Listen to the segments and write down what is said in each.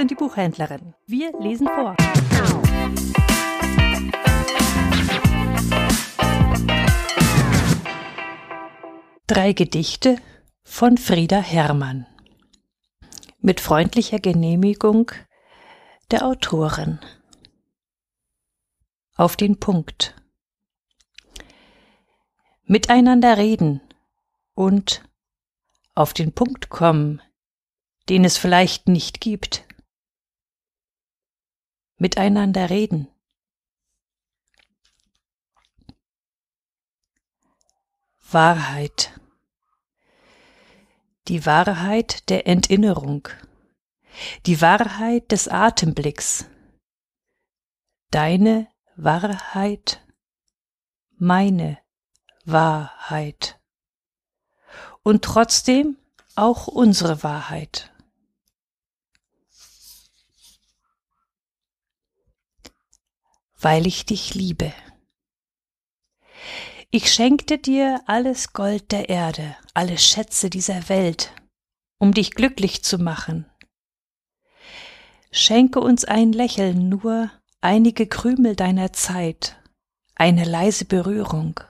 und die Buchhändlerin. Wir lesen vor. Drei Gedichte von Frieda Herrmann. Mit freundlicher Genehmigung der Autorin. Auf den Punkt. Miteinander reden und auf den Punkt kommen, den es vielleicht nicht gibt. Miteinander reden. Wahrheit. Die Wahrheit der Entinnerung. Die Wahrheit des Atemblicks. Deine Wahrheit, meine Wahrheit. Und trotzdem auch unsere Wahrheit. Weil ich dich liebe. Ich schenkte dir alles Gold der Erde, alle Schätze dieser Welt, um dich glücklich zu machen. Schenke uns ein Lächeln nur, einige Krümel deiner Zeit, eine leise Berührung.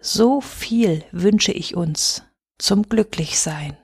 So viel wünsche ich uns zum Glücklichsein.